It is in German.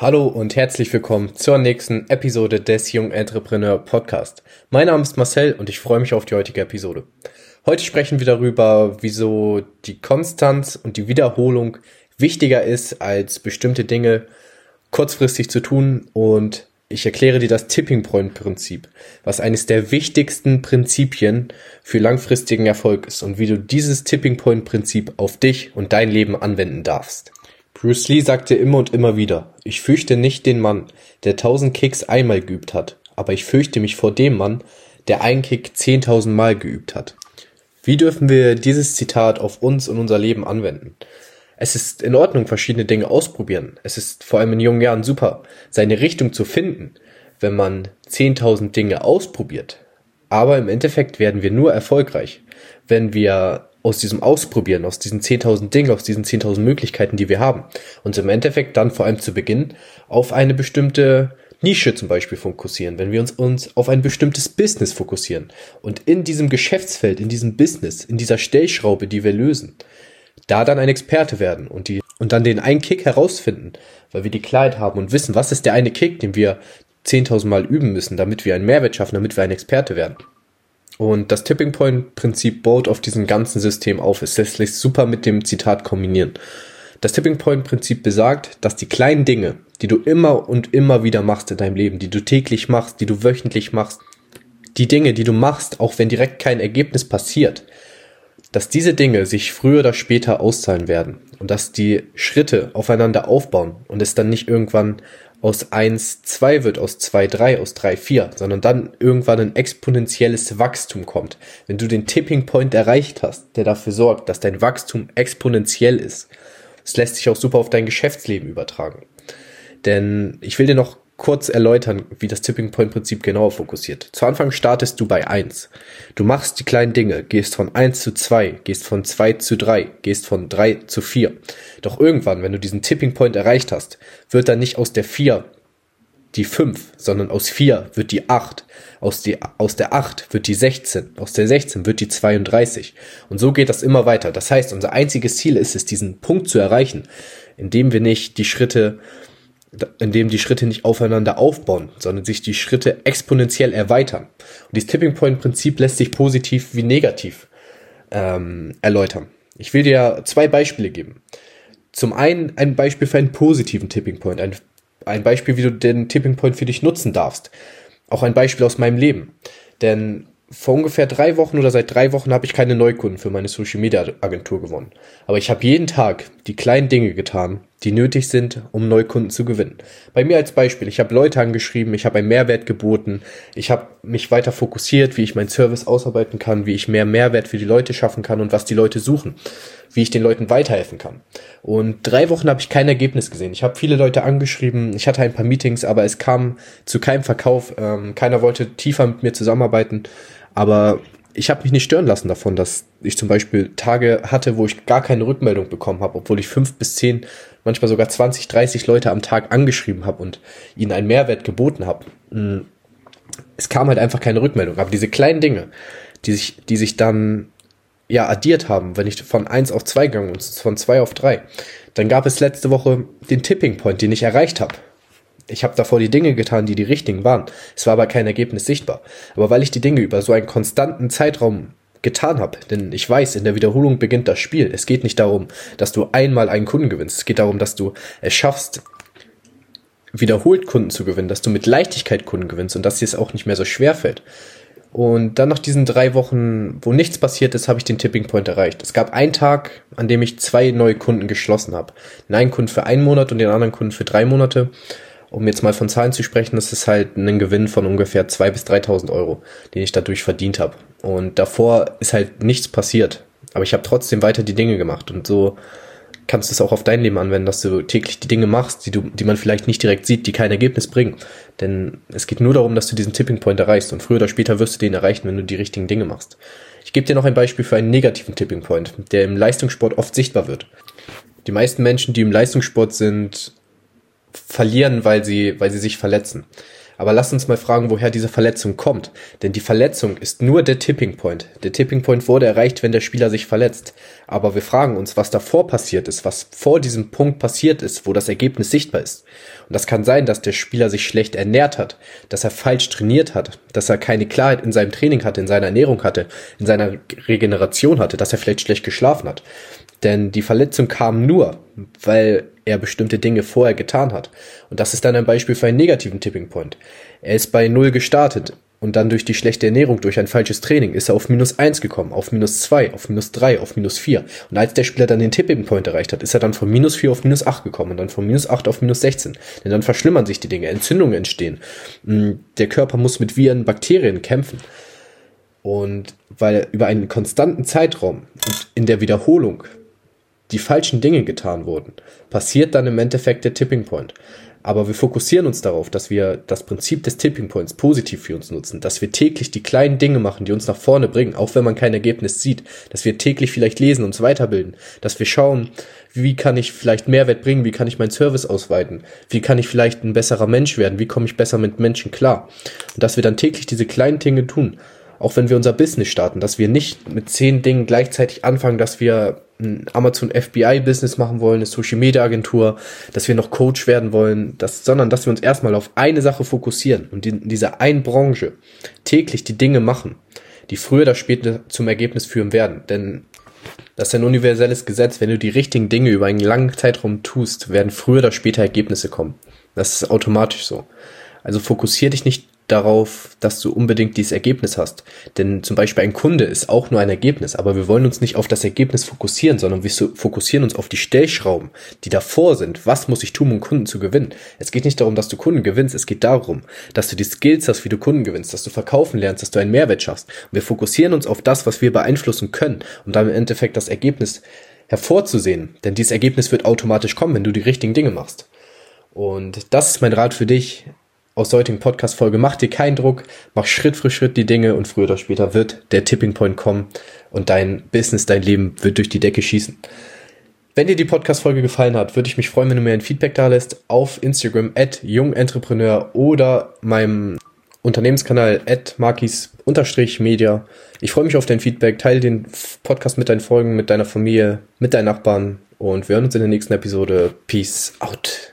Hallo und herzlich willkommen zur nächsten Episode des Young Entrepreneur Podcast. Mein Name ist Marcel und ich freue mich auf die heutige Episode. Heute sprechen wir darüber, wieso die Konstanz und die Wiederholung wichtiger ist, als bestimmte Dinge kurzfristig zu tun und ich erkläre dir das Tipping Point Prinzip, was eines der wichtigsten Prinzipien für langfristigen Erfolg ist und wie du dieses Tipping Point Prinzip auf dich und dein Leben anwenden darfst. Bruce Lee sagte immer und immer wieder, ich fürchte nicht den Mann, der tausend Kicks einmal geübt hat, aber ich fürchte mich vor dem Mann, der einen Kick zehntausend Mal geübt hat. Wie dürfen wir dieses Zitat auf uns und unser Leben anwenden? Es ist in Ordnung, verschiedene Dinge ausprobieren. Es ist vor allem in jungen Jahren super, seine Richtung zu finden, wenn man zehntausend Dinge ausprobiert. Aber im Endeffekt werden wir nur erfolgreich, wenn wir aus diesem Ausprobieren, aus diesen 10.000 Dingen, aus diesen 10.000 Möglichkeiten, die wir haben, uns im Endeffekt dann vor allem zu Beginn auf eine bestimmte Nische zum Beispiel fokussieren, wenn wir uns, uns auf ein bestimmtes Business fokussieren und in diesem Geschäftsfeld, in diesem Business, in dieser Stellschraube, die wir lösen, da dann ein Experte werden und die und dann den einen Kick herausfinden, weil wir die Klarheit haben und wissen, was ist der eine Kick, den wir 10.000 Mal üben müssen, damit wir einen Mehrwert schaffen, damit wir ein Experte werden. Und das Tipping Point Prinzip baut auf diesem ganzen System auf. Es lässt sich super mit dem Zitat kombinieren. Das Tipping Point Prinzip besagt, dass die kleinen Dinge, die du immer und immer wieder machst in deinem Leben, die du täglich machst, die du wöchentlich machst, die Dinge, die du machst, auch wenn direkt kein Ergebnis passiert, dass diese Dinge sich früher oder später auszahlen werden und dass die Schritte aufeinander aufbauen und es dann nicht irgendwann aus 1 2 wird, aus 2 3, aus 3 4, sondern dann irgendwann ein exponentielles Wachstum kommt. Wenn du den Tipping Point erreicht hast, der dafür sorgt, dass dein Wachstum exponentiell ist, das lässt sich auch super auf dein Geschäftsleben übertragen. Denn ich will dir noch kurz erläutern, wie das Tipping Point Prinzip genauer fokussiert. Zu Anfang startest du bei 1. Du machst die kleinen Dinge, gehst von 1 zu 2, gehst von 2 zu 3, gehst von 3 zu 4. Doch irgendwann, wenn du diesen Tipping Point erreicht hast, wird dann nicht aus der 4 die 5, sondern aus 4 wird die 8, aus, die, aus der 8 wird die 16, aus der 16 wird die 32. Und so geht das immer weiter. Das heißt, unser einziges Ziel ist es, diesen Punkt zu erreichen, indem wir nicht die Schritte in dem die Schritte nicht aufeinander aufbauen, sondern sich die Schritte exponentiell erweitern. Und dieses Tipping Point Prinzip lässt sich positiv wie negativ ähm, erläutern. Ich will dir zwei Beispiele geben. Zum einen ein Beispiel für einen positiven Tipping Point, ein, ein Beispiel, wie du den Tipping Point für dich nutzen darfst. Auch ein Beispiel aus meinem Leben. Denn vor ungefähr drei Wochen oder seit drei Wochen habe ich keine Neukunden für meine Social Media Agentur gewonnen. Aber ich habe jeden Tag die kleinen Dinge getan, die nötig sind, um Neukunden zu gewinnen. Bei mir als Beispiel, ich habe Leute angeschrieben, ich habe einen Mehrwert geboten, ich habe mich weiter fokussiert, wie ich meinen Service ausarbeiten kann, wie ich mehr Mehrwert für die Leute schaffen kann und was die Leute suchen, wie ich den Leuten weiterhelfen kann. Und drei Wochen habe ich kein Ergebnis gesehen. Ich habe viele Leute angeschrieben, ich hatte ein paar Meetings, aber es kam zu keinem Verkauf. Ähm, keiner wollte tiefer mit mir zusammenarbeiten. Aber ich habe mich nicht stören lassen davon, dass ich zum Beispiel Tage hatte, wo ich gar keine Rückmeldung bekommen habe, obwohl ich fünf bis zehn, manchmal sogar 20, 30 Leute am Tag angeschrieben habe und ihnen einen Mehrwert geboten habe. Mm. Es kam halt einfach keine Rückmeldung. Aber diese kleinen Dinge, die sich, die sich dann ja addiert haben, wenn ich von eins auf zwei gegangen und von zwei auf drei, dann gab es letzte Woche den Tipping Point, den ich erreicht habe. Ich habe davor die Dinge getan, die die richtigen waren. Es war aber kein Ergebnis sichtbar. Aber weil ich die Dinge über so einen konstanten Zeitraum getan habe, denn ich weiß, in der Wiederholung beginnt das Spiel. Es geht nicht darum, dass du einmal einen Kunden gewinnst. Es geht darum, dass du es schaffst, wiederholt Kunden zu gewinnen, dass du mit Leichtigkeit Kunden gewinnst und dass dir es auch nicht mehr so schwer fällt. Und dann nach diesen drei Wochen, wo nichts passiert ist, habe ich den Tipping Point erreicht. Es gab einen Tag, an dem ich zwei neue Kunden geschlossen habe. Den einen Kunden für einen Monat und den anderen Kunden für drei Monate um jetzt mal von Zahlen zu sprechen, das ist halt ein Gewinn von ungefähr 2.000 bis 3.000 Euro, den ich dadurch verdient habe. Und davor ist halt nichts passiert. Aber ich habe trotzdem weiter die Dinge gemacht. Und so kannst du es auch auf dein Leben anwenden, dass du täglich die Dinge machst, die, du, die man vielleicht nicht direkt sieht, die kein Ergebnis bringen. Denn es geht nur darum, dass du diesen Tipping Point erreichst. Und früher oder später wirst du den erreichen, wenn du die richtigen Dinge machst. Ich gebe dir noch ein Beispiel für einen negativen Tipping Point, der im Leistungssport oft sichtbar wird. Die meisten Menschen, die im Leistungssport sind, verlieren, weil sie, weil sie sich verletzen. Aber lass uns mal fragen, woher diese Verletzung kommt. Denn die Verletzung ist nur der Tipping Point. Der Tipping Point wurde erreicht, wenn der Spieler sich verletzt. Aber wir fragen uns, was davor passiert ist, was vor diesem Punkt passiert ist, wo das Ergebnis sichtbar ist. Und das kann sein, dass der Spieler sich schlecht ernährt hat, dass er falsch trainiert hat, dass er keine Klarheit in seinem Training hatte, in seiner Ernährung hatte, in seiner Regeneration hatte, dass er vielleicht schlecht geschlafen hat. Denn die Verletzung kam nur, weil er bestimmte Dinge vorher getan hat. Und das ist dann ein Beispiel für einen negativen Tipping Point. Er ist bei Null gestartet und dann durch die schlechte Ernährung, durch ein falsches Training, ist er auf minus eins gekommen, auf minus zwei, auf minus drei, auf minus vier. Und als der Spieler dann den Tipping Point erreicht hat, ist er dann von minus vier auf minus acht gekommen und dann von minus acht auf minus sechzehn. Denn dann verschlimmern sich die Dinge, Entzündungen entstehen. Mm, der Körper muss mit Viren, Bakterien kämpfen. Und weil über einen konstanten Zeitraum und in der Wiederholung die falschen Dinge getan wurden, passiert dann im Endeffekt der Tipping Point. Aber wir fokussieren uns darauf, dass wir das Prinzip des Tipping Points positiv für uns nutzen, dass wir täglich die kleinen Dinge machen, die uns nach vorne bringen, auch wenn man kein Ergebnis sieht, dass wir täglich vielleicht lesen, uns weiterbilden, dass wir schauen, wie kann ich vielleicht Mehrwert bringen, wie kann ich meinen Service ausweiten, wie kann ich vielleicht ein besserer Mensch werden, wie komme ich besser mit Menschen klar. Und dass wir dann täglich diese kleinen Dinge tun, auch wenn wir unser Business starten, dass wir nicht mit zehn Dingen gleichzeitig anfangen, dass wir ein Amazon FBI Business machen wollen, eine Social Media Agentur, dass wir noch Coach werden wollen, dass, sondern dass wir uns erstmal auf eine Sache fokussieren und in dieser einen Branche täglich die Dinge machen, die früher oder später zum Ergebnis führen werden. Denn das ist ein universelles Gesetz. Wenn du die richtigen Dinge über einen langen Zeitraum tust, werden früher oder später Ergebnisse kommen. Das ist automatisch so. Also fokussier dich nicht darauf, dass du unbedingt dieses Ergebnis hast. Denn zum Beispiel ein Kunde ist auch nur ein Ergebnis, aber wir wollen uns nicht auf das Ergebnis fokussieren, sondern wir fokussieren uns auf die Stellschrauben, die davor sind. Was muss ich tun, um Kunden zu gewinnen? Es geht nicht darum, dass du Kunden gewinnst, es geht darum, dass du die Skills hast, wie du Kunden gewinnst, dass du verkaufen lernst, dass du einen Mehrwert schaffst. Und wir fokussieren uns auf das, was wir beeinflussen können, um dann im Endeffekt das Ergebnis hervorzusehen. Denn dieses Ergebnis wird automatisch kommen, wenn du die richtigen Dinge machst. Und das ist mein Rat für dich aus der heutigen Podcast-Folge. Mach dir keinen Druck, mach Schritt für Schritt die Dinge und früher oder später wird der Tipping Point kommen und dein Business, dein Leben wird durch die Decke schießen. Wenn dir die Podcast-Folge gefallen hat, würde ich mich freuen, wenn du mir ein Feedback da lässt auf Instagram at jungentrepreneur oder meinem Unternehmenskanal at markis-media. Ich freue mich auf dein Feedback. Teile den Podcast mit deinen Folgen, mit deiner Familie, mit deinen Nachbarn und wir hören uns in der nächsten Episode. Peace out.